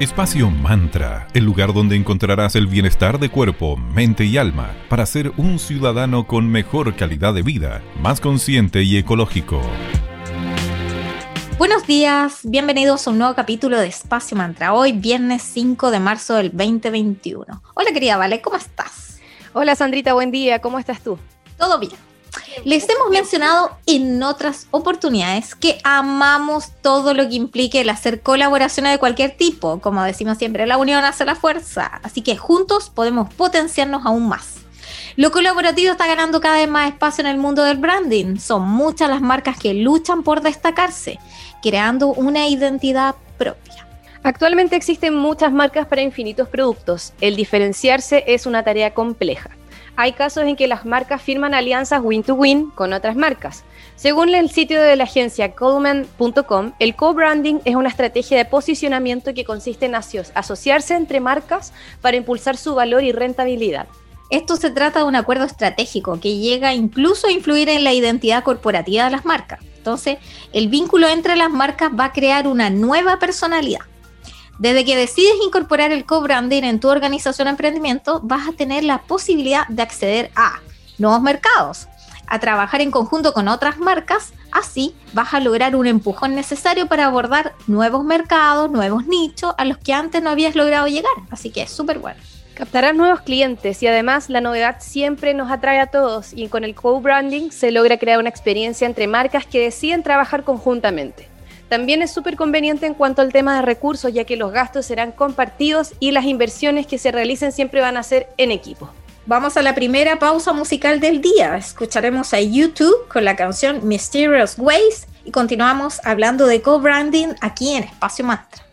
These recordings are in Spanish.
Espacio Mantra, el lugar donde encontrarás el bienestar de cuerpo, mente y alma para ser un ciudadano con mejor calidad de vida, más consciente y ecológico. Buenos días, bienvenidos a un nuevo capítulo de Espacio Mantra. Hoy, viernes 5 de marzo del 2021. Hola querida Vale, ¿cómo estás? Hola Sandrita, buen día, ¿cómo estás tú? Todo bien. Les hemos mencionado en otras oportunidades que amamos todo lo que implique el hacer colaboraciones de cualquier tipo. Como decimos siempre, la unión hace la fuerza. Así que juntos podemos potenciarnos aún más. Lo colaborativo está ganando cada vez más espacio en el mundo del branding. Son muchas las marcas que luchan por destacarse, creando una identidad propia. Actualmente existen muchas marcas para infinitos productos. El diferenciarse es una tarea compleja hay casos en que las marcas firman alianzas win-to-win con otras marcas. Según el sitio de la agencia Coleman.com, el co-branding es una estrategia de posicionamiento que consiste en asociarse entre marcas para impulsar su valor y rentabilidad. Esto se trata de un acuerdo estratégico que llega incluso a influir en la identidad corporativa de las marcas. Entonces, el vínculo entre las marcas va a crear una nueva personalidad. Desde que decides incorporar el co-branding en tu organización o emprendimiento, vas a tener la posibilidad de acceder a nuevos mercados, a trabajar en conjunto con otras marcas, así vas a lograr un empujón necesario para abordar nuevos mercados, nuevos nichos a los que antes no habías logrado llegar. Así que es súper bueno. Captarás nuevos clientes y además la novedad siempre nos atrae a todos y con el co-branding se logra crear una experiencia entre marcas que deciden trabajar conjuntamente. También es súper conveniente en cuanto al tema de recursos, ya que los gastos serán compartidos y las inversiones que se realicen siempre van a ser en equipo. Vamos a la primera pausa musical del día. Escucharemos a YouTube con la canción Mysterious Ways y continuamos hablando de co-branding aquí en Espacio Mantra.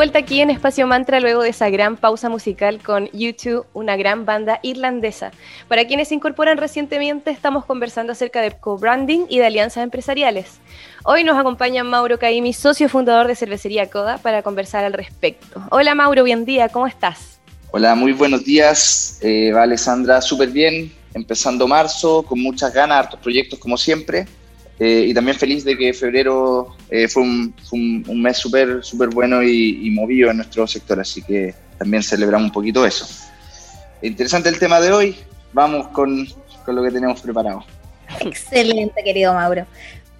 Vuelta aquí en Espacio Mantra luego de esa gran pausa musical con YouTube, una gran banda irlandesa. Para quienes se incorporan recientemente, estamos conversando acerca de co-branding y de alianzas empresariales. Hoy nos acompaña Mauro Caimi, socio fundador de Cervecería Coda, para conversar al respecto. Hola Mauro, buen día, ¿cómo estás? Hola, muy buenos días. Eh, Alessandra, súper bien, empezando marzo, con muchas ganas, hartos proyectos como siempre. Eh, y también feliz de que febrero eh, fue, un, mes súper super bueno y, movido en nuestro sector, así que también celebramos un poquito eso. Interesante el tema de hoy, vamos con, con lo que tenemos preparado. Excelente, querido Mauro.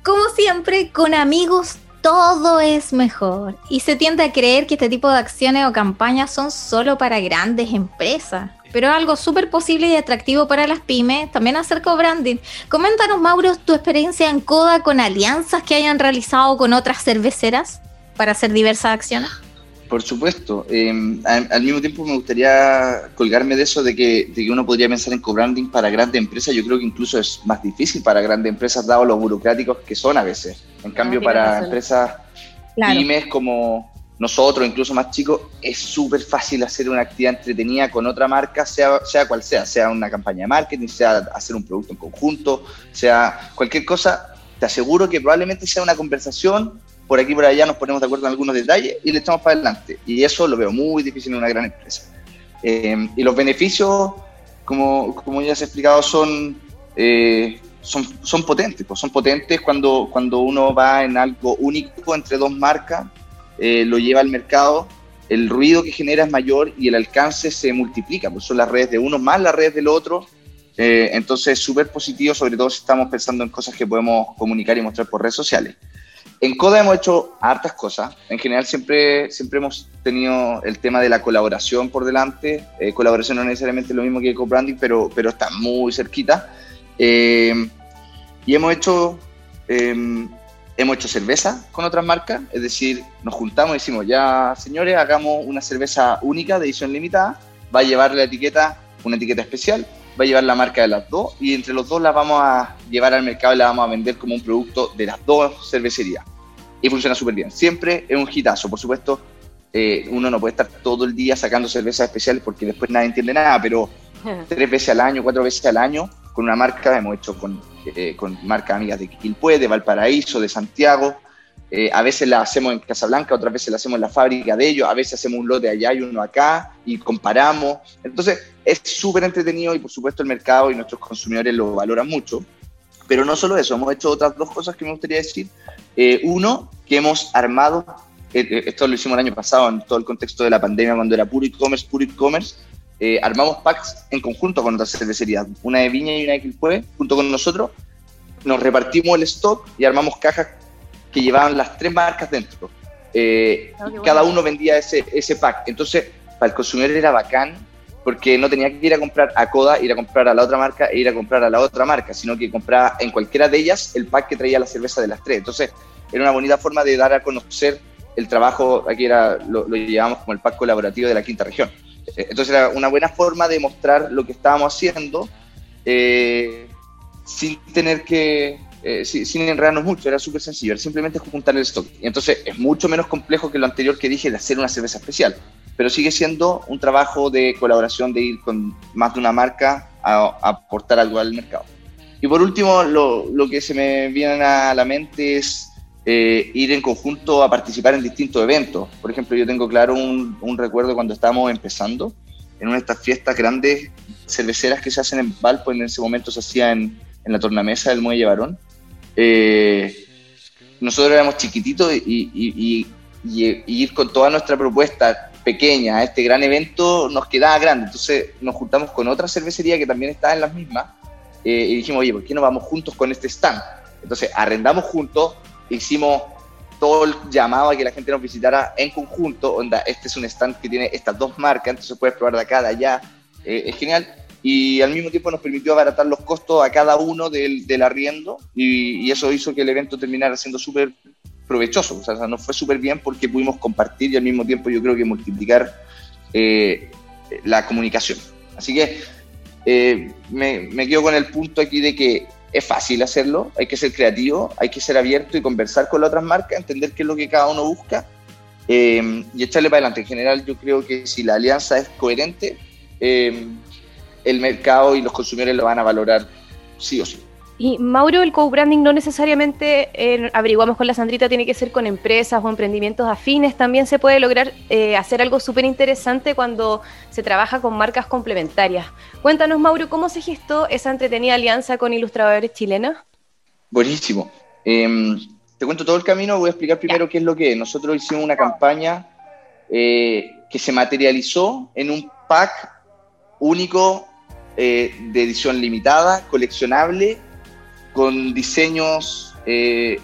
Como siempre, con amigos todo es mejor y se tiende a creer que este tipo de acciones o campañas son solo para grandes empresas pero algo súper posible y atractivo para las pymes, también hacer co-branding. Coméntanos, Mauro, tu experiencia en Coda con alianzas que hayan realizado con otras cerveceras para hacer diversas acciones. Por supuesto. Em, al, mismo tiempo me gustaría colgarme de eso de que, de que uno podría pensar en co-branding para grandes empresas. Yo creo que incluso es más difícil para grandes empresas, dado los burocráticos que son a veces. En cambio, para empresas pymes como, nosotros, incluso más chicos, es súper fácil hacer una actividad entretenida con otra marca, sea, sea cual sea, sea una campaña de marketing, sea hacer un producto en conjunto, sea cualquier cosa, te aseguro que probablemente sea una conversación, por aquí por allá nos ponemos de acuerdo en algunos detalles y le echamos para adelante. Y eso lo veo muy difícil en una gran empresa. Eh, y los beneficios, como, como ya se ha explicado, son... Eh, son, son potentes, pues son potentes cuando, cuando uno va en algo único entre dos marcas eh, lo lleva al mercado, el ruido que genera es mayor y el alcance se multiplica, pues son las redes de uno más las redes del otro. Eh, entonces, súper positivo, sobre todo si estamos pensando en cosas que podemos comunicar y mostrar por redes sociales. En Coda hemos hecho hartas cosas. En general siempre, siempre hemos tenido el tema de la colaboración por delante. Eh, colaboración no necesariamente lo mismo que co-branding, pero, pero está muy cerquita. y hemos hecho em, Hemos hecho cerveza con otras marcas, es decir, nos juntamos y decimos, ya señores, hagamos una cerveza única de edición limitada, va a llevar la etiqueta, una etiqueta especial, va a llevar la marca de las dos y entre los dos la vamos a llevar al mercado y la vamos a vender como un producto de las dos cervecerías. Y funciona súper bien. Siempre es un hitazo, por supuesto. Eh, uno no puede estar todo el día sacando cervezas especiales porque después nadie entiende nada, pero tres veces al año, cuatro veces al año, con una marca, hemos hecho con eh, con marcas amigas de Quilpué, de Valparaíso, de Santiago. Eh, a veces la hacemos en Casablanca, otras veces la hacemos en la fábrica de ellos, a veces hacemos un lote allá y uno acá y comparamos. Entonces es súper entretenido y por supuesto el mercado y nuestros consumidores lo valoran mucho. Pero no solo eso, hemos hecho otras dos cosas que me gustaría decir. Eh, uno, que hemos armado, esto lo hicimos el año pasado en todo el contexto de la pandemia, cuando era puro e-commerce, puro e-commerce, eh, armamos packs en conjunto con otras cervecerías, una de Viña y una de Quilpue, junto con nosotros, nos repartimos el stock y armamos cajas que llevaban las tres marcas dentro. Eh, ah, cada uno vendía ese, ese pack. Entonces, para el consumidor era bacán porque no tenía que ir a comprar a Coda, ir a comprar a la otra marca e ir a comprar a la otra marca, sino que compraba en cualquiera de ellas el pack que traía la cerveza de las tres. Entonces, era una bonita forma de dar a conocer el trabajo, aquí era, lo, lo llevamos como el pack colaborativo de la quinta región. Eh, entonces era una buena forma de mostrar lo que estábamos haciendo eh, sin tener que, eh, sin, enredarnos mucho, era súper sencillo, era simplemente juntar el stock. Y entonces es mucho menos complejo que lo anterior que dije de hacer una cerveza especial, pero sigue siendo un trabajo de colaboración, de ir con más de una marca a, aportar algo al mercado. Y por último, lo, lo que se me viene a la mente es eh, ir en conjunto a participar en distintos eventos. Por ejemplo, yo tengo claro un, un, recuerdo cuando estábamos empezando, en una de estas fiestas grandes cerveceras que se hacen en Valpo, en ese momento se hacía en, en la tornamesa del Muelle Varón. Eh, nosotros éramos chiquititos y, y, y, ir con toda nuestra propuesta pequeña a este gran evento nos quedaba grande. Entonces nos juntamos con otra cervecería que también estaba en las mismas eh, y dijimos, oye, ¿por qué no vamos juntos con este stand? Entonces arrendamos juntos, hicimos todo el llamado a que la gente nos visitara en conjunto, onda, este es un stand que tiene estas dos marcas, entonces puedes probar de acá, de allá, eh, es genial, y al mismo tiempo nos permitió abaratar los costos a cada uno del, del arriendo, y, eso hizo que el evento terminara siendo súper provechoso, o sea, nos fue súper bien porque pudimos compartir y al mismo tiempo yo creo que multiplicar eh, la comunicación. Así que eh, me, me quedo con el punto aquí de que es fácil hacerlo, hay que ser creativo, hay que ser abierto y conversar con las otras marcas, entender qué es lo que cada uno busca eh, y echarle para adelante. En general, yo creo que si la alianza es coherente, eh, el mercado y los consumidores lo van a valorar sí o sí. Y Mauro, el co-branding no necesariamente, eh, averiguamos con la Sandrita, tiene que ser con empresas o emprendimientos afines, también se puede lograr eh, hacer algo súper interesante cuando se trabaja con marcas complementarias. Cuéntanos, Mauro, ¿cómo se gestó esa entretenida alianza con ilustradores chilenos? Buenísimo. Eh, te cuento todo el camino, voy a explicar primero qué es lo que es. Nosotros hicimos una campaña eh, que se materializó en un pack único eh, de edición limitada, coleccionable, con diseños eh,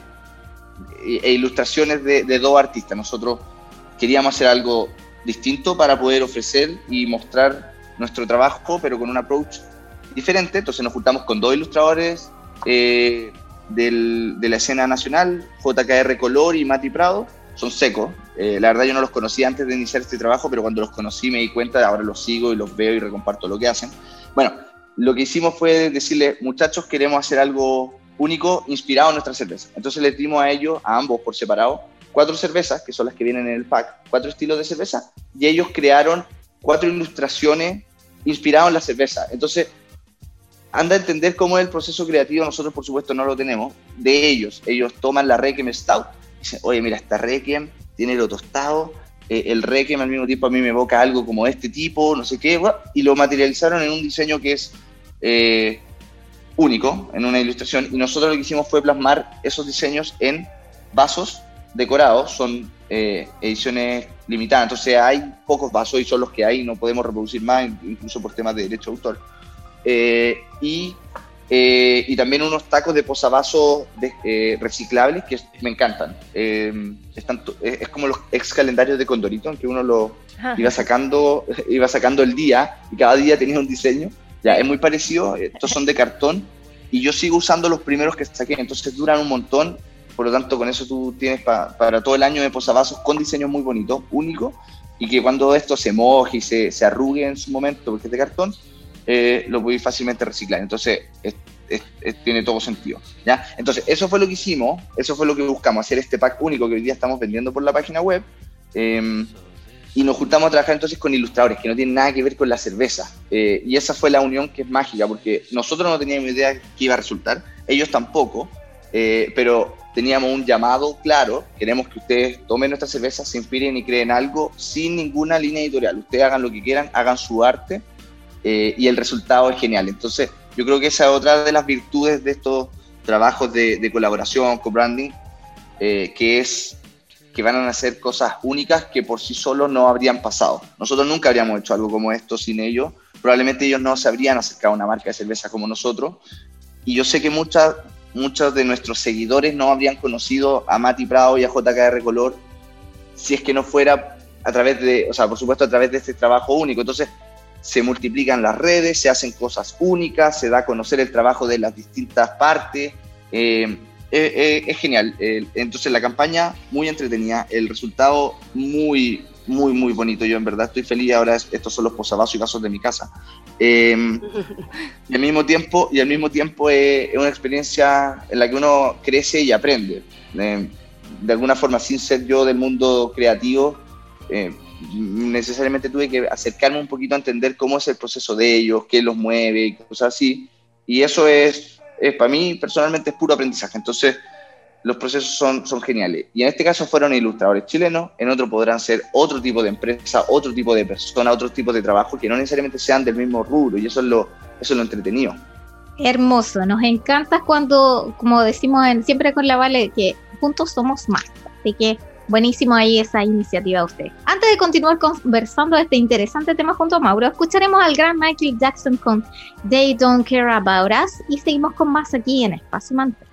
e ilustraciones de, de, dos artistas. Nosotros queríamos hacer algo distinto para poder ofrecer y mostrar nuestro trabajo, pero con un approach diferente. Entonces nos juntamos con dos ilustradores eh, del, de la escena nacional, JKR Color y Mati Prado. Son secos. Eh, la verdad yo no los conocía antes de iniciar este trabajo, pero cuando los conocí me di cuenta, ahora los sigo y los veo y recomparto lo que hacen. Bueno, lo que hicimos fue decirle, muchachos, queremos hacer algo único inspirado en nuestra cerveza. Entonces les dimos a ellos, a ambos por separado, cuatro cervezas, que son las que vienen en el pack, cuatro estilos de cerveza, y ellos crearon cuatro ilustraciones inspiradas en la cerveza. Entonces, anda a entender cómo es el proceso creativo, nosotros por supuesto no lo tenemos, de ellos. Ellos toman la Requiem Stout, dicen, oye, mira, esta Requiem tiene lo tostado, eh, el Requiem al mismo tiempo a mí me evoca algo como este tipo, no sé qué, y lo materializaron en un diseño que es eh, único en una ilustración y nosotros lo que hicimos fue plasmar esos diseños en vasos decorados, son eh, ediciones limitadas, entonces hay pocos vasos y son los que hay, no podemos reproducir más, incluso por temas de derecho de autor. Eh, y, eh, y, también unos tacos de posavasos de, eh, reciclables que me encantan. Están, es como los ex calendarios de Condorito, en que uno lo iba sacando, iba sacando el día y cada día tenía un diseño. Ya, es muy parecido, estos son de cartón y yo sigo usando los primeros que saqué, entonces duran un montón, por lo tanto con eso tú tienes pa, para todo el año de posavasos con diseños muy bonitos, únicos, y que cuando esto se moje y se, se arrugue en su momento, porque es de cartón, eh, lo podéis fácilmente reciclar, entonces es, es, es, tiene todo sentido. ¿ya? Entonces eso fue lo que hicimos, eso fue lo que buscamos, hacer este pack único que hoy día estamos vendiendo por la página web. Eh, y nos juntamos a trabajar entonces con ilustradores que no tienen nada que ver con la cerveza. Eh, y esa fue la unión que es mágica, porque nosotros no teníamos idea qué iba a resultar, ellos tampoco, eh, pero teníamos un llamado claro, queremos que ustedes tomen nuestra cerveza, se inspiren y creen algo sin ninguna línea editorial. Ustedes hagan lo que quieran, hagan su arte eh, y el resultado es genial. Entonces, yo creo que esa es otra de las virtudes de estos trabajos de, de colaboración con branding, que es que van a hacer cosas únicas que por sí solos no habrían pasado. Nosotros nunca habríamos hecho algo como esto sin ellos. Probablemente ellos no se habrían acercado a una marca de cerveza como nosotros. Y yo sé que muchas, muchos de nuestros seguidores no habrían conocido a Mati Prado y a JKR Color si es que no fuera a través de, o sea, por supuesto a través de este trabajo único. Entonces se multiplican las redes, se hacen cosas únicas, se da a conocer el trabajo de las distintas partes. Eh, eh, eh, es genial. Eh, entonces la campaña muy entretenida, el resultado muy, muy, muy bonito. Yo en verdad estoy feliz. Ahora estos son los posavasos y vasos de mi casa. Em, y al mismo tiempo, y al mismo tiempo es una experiencia en la que uno crece y aprende. Em, de alguna forma, sin ser yo del mundo creativo, em, necesariamente tuve que acercarme un poquito a entender cómo es el proceso de ellos, qué los mueve cosas así. Y eso es eh, para mí personalmente es puro aprendizaje. Entonces, los procesos son, son geniales. Y en este caso fueron ilustradores chilenos, en otro podrán ser otro tipo de empresa, otro tipo de persona, otro tipo de trabajo que no necesariamente sean del mismo rubro. Y eso es lo, eso es lo entretenido. Hermoso, nos encanta cuando, como decimos siempre con la Vale, que juntos somos más. Así que buenísimo ahí esa iniciativa usted. Antes de continuar conversando este interesante tema junto a Mauro, escucharemos al gran Michael Jackson con They Don't Care About Us y seguimos con más aquí en Espacio Mantel.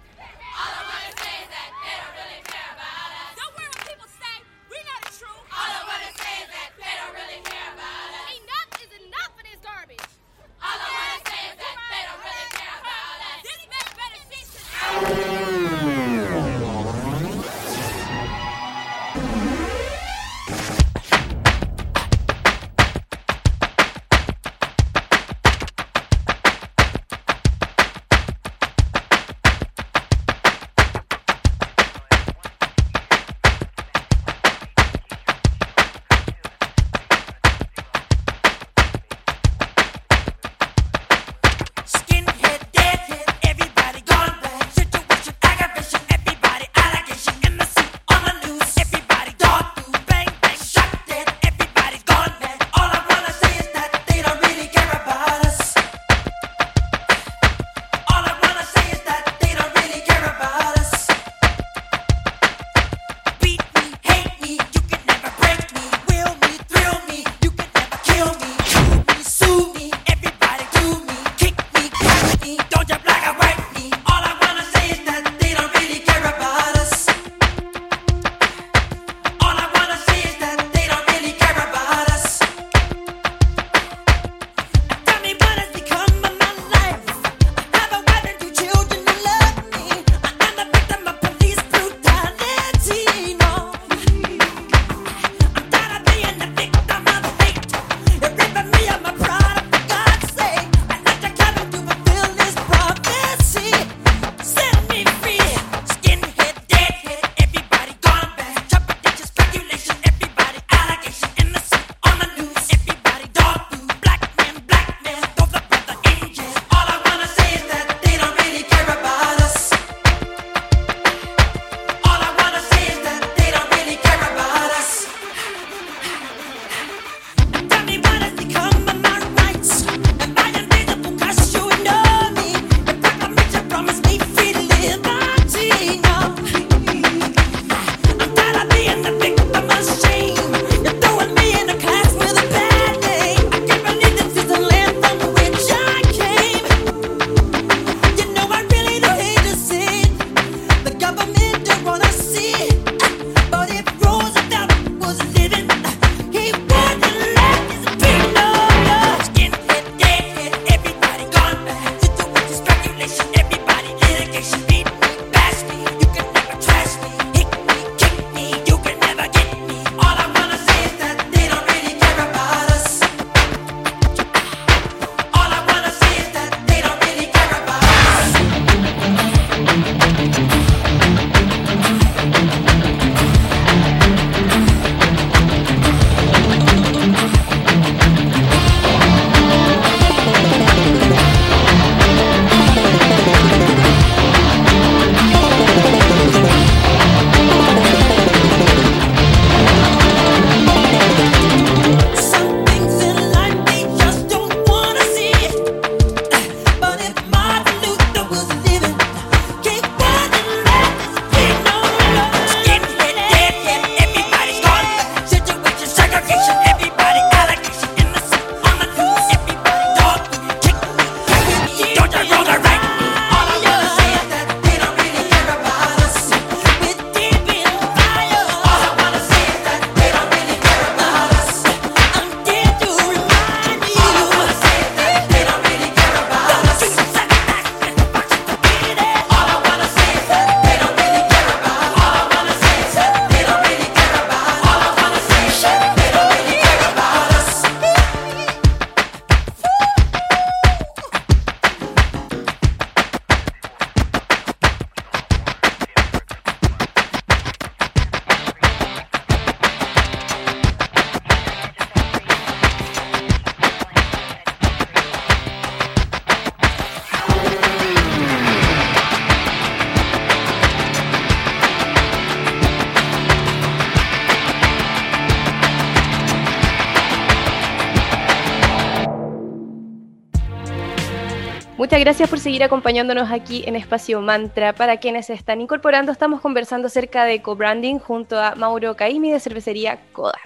Muchas gracias por seguir acompañándonos aquí en Espacio Mantra. Para quienes se están incorporando, estamos conversando acerca de co-branding junto a Mauro Caimi de Cervecería Coda.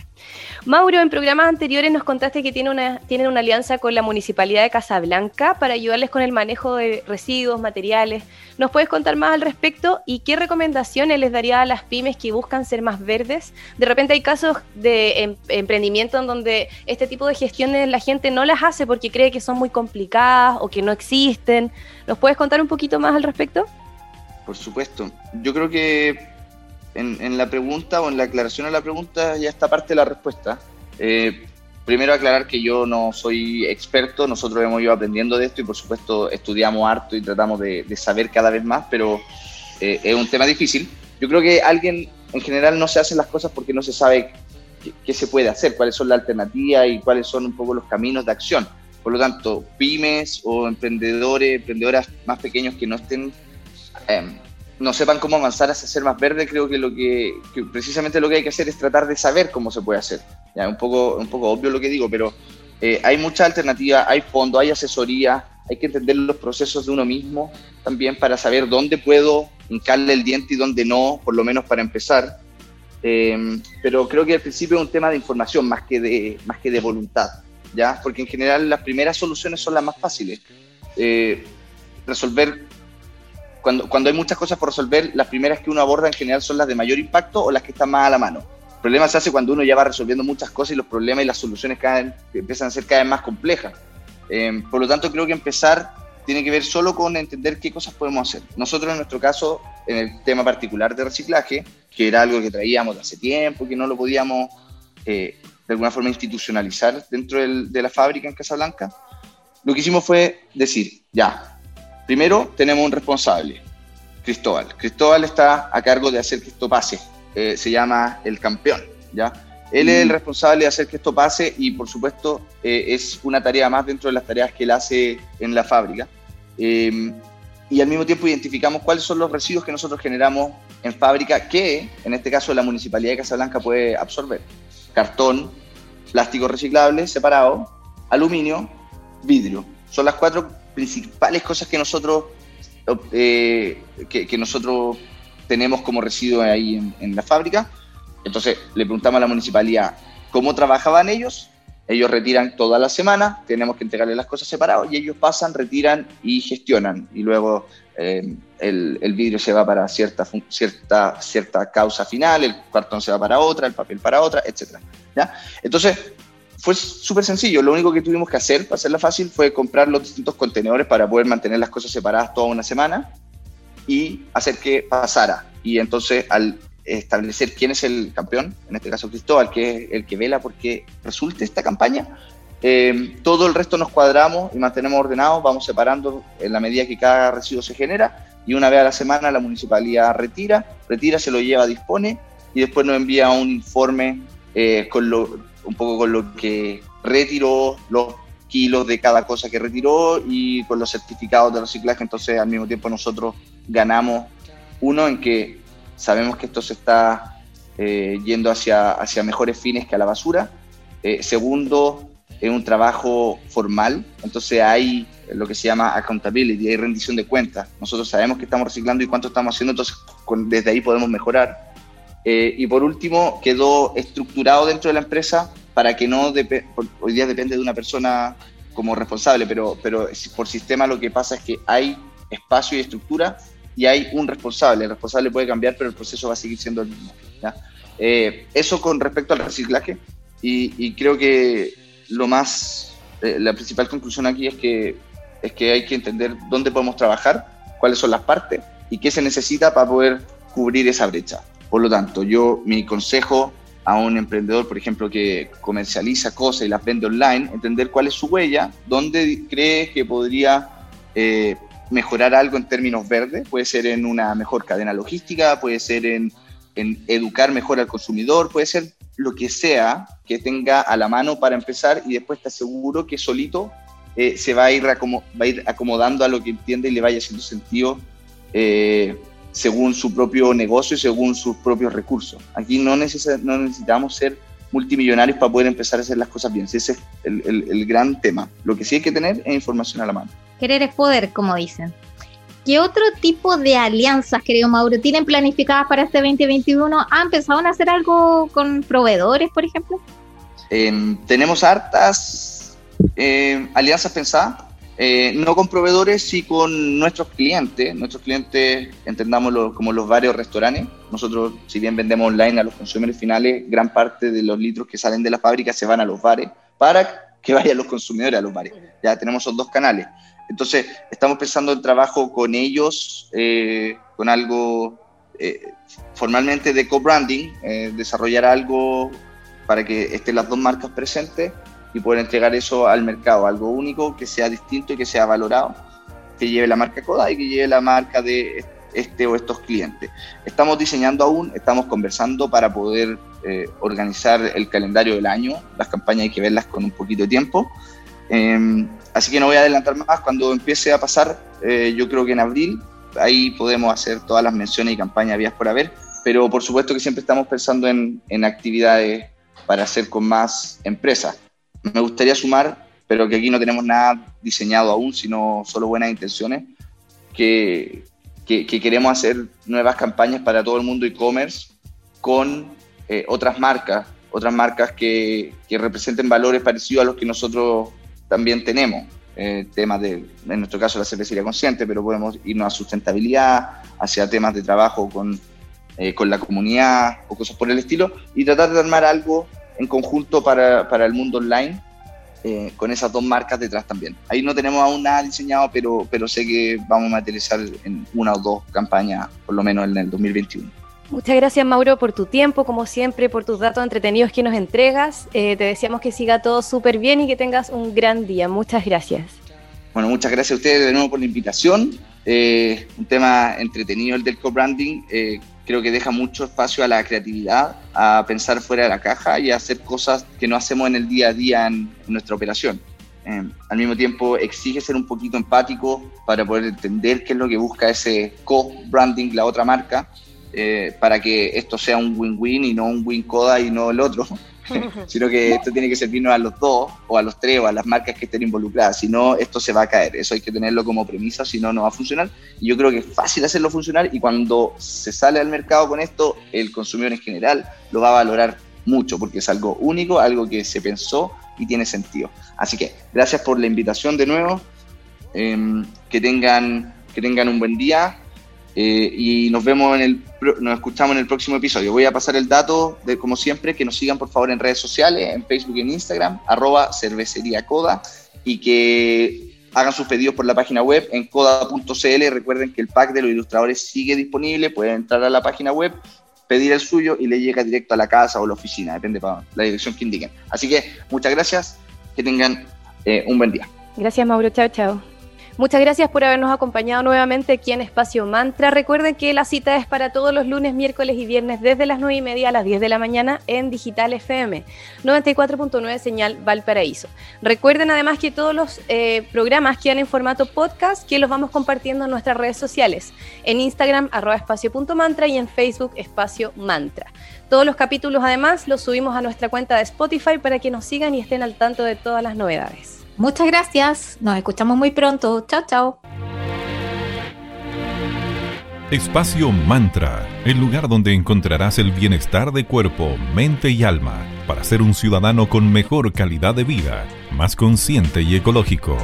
Mauro, en programas anteriores nos contaste que tienen una alianza con la Municipalidad de Casablanca para ayudarles con el manejo de residuos, materiales. ¿Nos puedes contar más al respecto y qué recomendaciones les daría a las pymes que buscan ser más verdes? De repente hay casos de em, emprendimiento en donde este tipo de gestiones la gente no las hace porque cree que son muy complicadas o que no existen. ¿Nos puedes contar un poquito más al respecto? Por supuesto. Yo creo que en, la pregunta o en la aclaración a la pregunta ya está parte de la respuesta. Eh, primero aclarar que yo no soy experto, nosotros hemos ido aprendiendo de esto y por supuesto estudiamos harto y tratamos de, saber cada vez más, pero eh, es un tema difícil. Yo creo que alguien en general no se hace las cosas porque no se sabe qué, se puede hacer, cuáles son las alternativas y cuáles son un poco los caminos de acción. Por lo tanto, pymes o emprendedores, emprendedoras más pequeños que no estén em, no sepan cómo avanzar hacia ser más verde, creo que lo que, precisamente lo que hay que hacer es tratar de saber cómo se puede hacer. Ya, un poco, un poco obvio lo que digo, pero eh, hay mucha alternativa, hay fondo, hay asesoría, hay que entender los procesos de uno mismo también para saber dónde puedo hincarle el diente y dónde no, por lo menos para empezar. Em, pero creo que al principio es un tema de información más que de, más que de voluntad, ¿ya? Porque en general las primeras soluciones son las más fáciles. Eh, resolver cuando, cuando hay muchas cosas por resolver, las primeras que uno aborda en general son las de mayor impacto o las que están más a la mano. El problema se hace cuando uno ya va resolviendo muchas cosas y los problemas y las soluciones cada empiezan a ser cada vez más complejas. Eh, por lo tanto, creo que empezar tiene que ver solo con entender qué cosas podemos hacer. Nosotros, en nuestro caso, en el tema particular de reciclaje, que era algo que traíamos de hace tiempo, que no lo podíamos eh, de alguna forma institucionalizar dentro de la fábrica en Casablanca, lo que hicimos fue decir, ya, Primero tenemos un responsable, Cristóbal. Cristóbal está a cargo de hacer que esto pase. Eh, se llama el campeón, ¿ya? Él es el mm. responsable de hacer que esto pase y, por supuesto, eh, es una tarea más dentro de las tareas que él hace en la fábrica. Eh, y al mismo tiempo identificamos cuáles son los residuos que nosotros generamos en fábrica que, en este caso, la Municipalidad de Casablanca puede absorber. Cartón, plástico reciclable separado, aluminio, vidrio. Son las cuatro principales cosas que nosotros, eh, que, nosotros tenemos como residuo ahí en, la fábrica. Entonces le preguntamos a la municipalidad cómo trabajaban ellos. Ellos retiran toda la semana, tenemos que entregarle las cosas separadas y ellos pasan, retiran y gestionan. Y luego eh, el, el, vidrio se va para cierta, cierta, cierta causa final, el cartón se va para otra, el papel para otra, etc. ¿ya? Entonces, fue súper sencillo. Lo único que tuvimos que hacer, para hacerla fácil, fue comprar los distintos contenedores para poder mantener las cosas separadas toda una semana y hacer que pasara. Y entonces, al establecer quién es el campeón, en este caso Cristóbal, que es el que vela porque resulte esta campaña, eh, todo el resto nos cuadramos y mantenemos ordenados, vamos separando en la medida que cada residuo se genera y una vez a la semana la municipalidad retira, retira, se lo lleva, dispone y después nos envía un informe eh, con lo, un poco con lo que retiró, los kilos de cada cosa que retiró y con los certificados de reciclaje. Entonces, al mismo tiempo, nosotros ganamos uno en que sabemos que esto se está eh, yendo hacia, hacia mejores fines que a la basura. Eh, segundo, es un trabajo formal, entonces hay lo que se llama accountability, hay rendición de cuentas. Nosotros sabemos que estamos reciclando y cuánto estamos haciendo, entonces desde ahí podemos mejorar. Eh, y por último, quedó estructurado dentro de la empresa para que no, hoy día depende de una persona como responsable, pero, pero por sistema lo que pasa es que hay espacio y estructura y hay un responsable. El responsable puede cambiar, pero el proceso va a seguir siendo el mismo. Eh, eso con respecto al reciclaje y, creo que lo más, eh, la principal conclusión aquí es que, es que hay que entender dónde podemos trabajar, cuáles son las partes y qué se necesita para poder cubrir esa brecha. Por lo tanto, yo mi consejo a un emprendedor, por ejemplo, que comercializa cosas y las vende online, entender cuál es su huella, dónde cree que podría eh, mejorar algo en términos verdes, puede ser en una mejor cadena logística, puede ser en, educar mejor al consumidor, puede ser lo que sea que tenga a la mano para empezar y después está seguro que solito eh, se va a, ir va a ir acomodando a lo que entiende y le vaya haciendo sentido eh, según su propio negocio y según sus propios recursos. Aquí no, no necesitamos ser multimillonarios para poder empezar a hacer las cosas bien. Ese es el, el, gran tema. Lo que sí hay que tener es información a la mano. Querer es poder, como dicen. ¿Qué otro tipo de alianzas, querido Mauro, tienen planificadas para este 2021? ¿Han pensado en hacer algo con proveedores, por ejemplo? tenemos hartas eh, alianzas pensadas, eh, no con proveedores, sí con nuestros clientes. Nuestros clientes, entendámoslo como los varios restaurantes. Nosotros, si bien vendemos online a los consumidores finales, gran parte de los litros que salen de la fábrica se van a los bares para que vayan los consumidores a los bares. Ya tenemos esos dos canales. Entonces, estamos pensando en trabajo con ellos, eh, con algo eh, formalmente de co-branding, desarrollar algo para que estén las dos marcas presentes y poder entregar eso al mercado, algo único, que sea distinto y que sea valorado, que lleve la marca Koda y que lleve la marca de este o estos clientes. Estamos diseñando aún, estamos conversando para poder organizar el calendario del año, las campañas hay que verlas con un poquito de tiempo. Em, Así que no voy a adelantar más. Cuando empiece a pasar, eh, yo creo que en abril, ahí podemos hacer todas las menciones y campañas vías por haber. Pero por supuesto que siempre estamos pensando en, actividades para hacer con más empresas. Me gustaría sumar, pero que aquí no tenemos nada diseñado aún, sino solo buenas intenciones, que, que, queremos hacer nuevas campañas para todo el mundo e-commerce con eh, otras marcas, otras marcas que, que representen valores parecidos a los que nosotros también tenemos. Eh, temas de, en nuestro caso, la cervecería consciente, pero podemos irnos a sustentabilidad, hacia temas de trabajo con, eh, con la comunidad o cosas por el estilo, y tratar de armar algo en conjunto para, para el mundo online eh, con esas dos marcas detrás también. Ahí no tenemos aún nada diseñado, pero, pero sé que vamos a materializar en una o dos campañas, por lo menos en el 2021. Muchas gracias Mauro por tu tiempo, como siempre, por tus datos entretenidos que nos entregas. Eh, te deseamos que siga todo súper bien y que tengas un gran día. Muchas gracias. Bueno, muchas gracias a ustedes de nuevo por la invitación. Eh, un tema entretenido el del co-branding. Eh, creo que deja mucho espacio a la creatividad, a pensar fuera de la caja y a hacer cosas que no hacemos en el día a día en, nuestra operación. al mismo tiempo exige ser un poquito empático para poder entender qué es lo que busca ese co-branding, la otra marca, eh, para que esto sea un win-win y no un win-coda y no el otro, sino que esto tiene que servirnos a los dos, o a los tres, o a las marcas que estén involucradas, si no, esto se va a caer, eso hay que tenerlo como premisa, si no, no va a funcionar. Y yo creo que es fácil hacerlo funcionar y cuando se sale al mercado con esto, el consumidor en general lo va a valorar mucho, porque es algo único, algo que se pensó y tiene sentido. Así que gracias por la invitación de nuevo, em, que, tengan, que tengan un buen día eh, y nos vemos en el, nos escuchamos en el próximo episodio. Voy a pasar el dato de, como siempre, que nos sigan por favor en redes sociales, en Facebook y en Instagram, arroba cervecería y que hagan sus pedidos por la página web en coda.cl. Recuerden que el pack de los ilustradores sigue disponible, pueden entrar a la página web, pedir el suyo y le llega directo a la casa o la oficina, depende para la dirección que indiquen. Así que muchas gracias, que tengan eh, un buen día. Gracias Mauro, chao, chao. Muchas gracias por habernos acompañado nuevamente aquí en Espacio Mantra. Recuerden que la cita es para todos los lunes, miércoles y viernes desde las 9 y media a las 10 de la mañana en Digital FM 94.9 señal Valparaíso. Recuerden además que todos los eh, programas quedan en formato podcast que los vamos compartiendo en nuestras redes sociales. En Instagram arroba espacio.mantra y en Facebook espacio mantra. Todos los capítulos además los subimos a nuestra cuenta de Spotify para que nos sigan y estén al tanto de todas las novedades. Muchas gracias. Nos escuchamos muy pronto. Chao, chao. Espacio Mantra, el lugar donde encontrarás el bienestar de cuerpo, mente y alma para ser un ciudadano con mejor calidad de vida, más consciente y ecológico.